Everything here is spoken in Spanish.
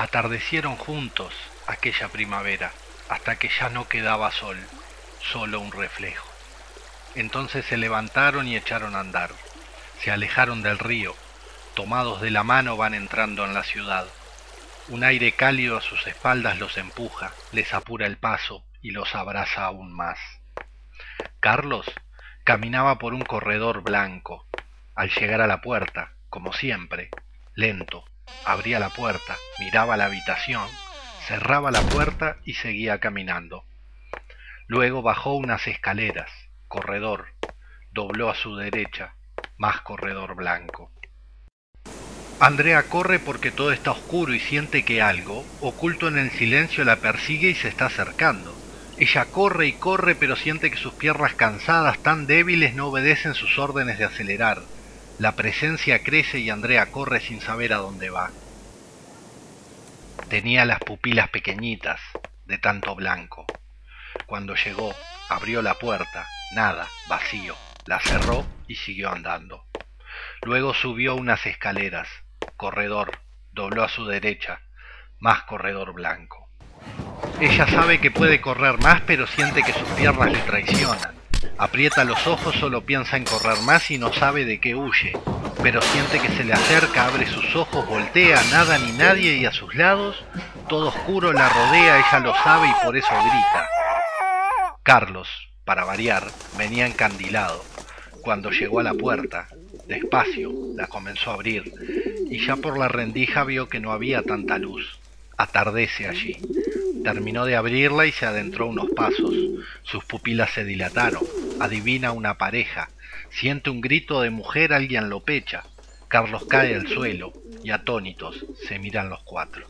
Atardecieron juntos aquella primavera, hasta que ya no quedaba sol, solo un reflejo. Entonces se levantaron y echaron a andar. Se alejaron del río, tomados de la mano van entrando en la ciudad. Un aire cálido a sus espaldas los empuja, les apura el paso y los abraza aún más. Carlos caminaba por un corredor blanco. Al llegar a la puerta, como siempre, lento, abría la puerta, miraba la habitación, cerraba la puerta y seguía caminando. Luego bajó unas escaleras, corredor, dobló a su derecha, más corredor blanco. Andrea corre porque todo está oscuro y siente que algo, oculto en el silencio, la persigue y se está acercando. Ella corre y corre pero siente que sus piernas cansadas, tan débiles, no obedecen sus órdenes de acelerar. La presencia crece y Andrea corre sin saber a dónde va. Tenía las pupilas pequeñitas, de tanto blanco. Cuando llegó, abrió la puerta, nada, vacío, la cerró y siguió andando. Luego subió unas escaleras, corredor, dobló a su derecha, más corredor blanco. Ella sabe que puede correr más, pero siente que sus piernas le traicionan. Aprieta los ojos, solo piensa en correr más y no sabe de qué huye, pero siente que se le acerca, abre sus ojos, voltea, nada ni nadie y a sus lados, todo oscuro la rodea, ella lo sabe y por eso grita. Carlos, para variar, venía encandilado. Cuando llegó a la puerta, despacio, la comenzó a abrir, y ya por la rendija vio que no había tanta luz. Atardece allí. Terminó de abrirla y se adentró unos pasos. Sus pupilas se dilataron. Adivina una pareja. Siente un grito de mujer, alguien lo pecha. Carlos cae al suelo y atónitos se miran los cuatro.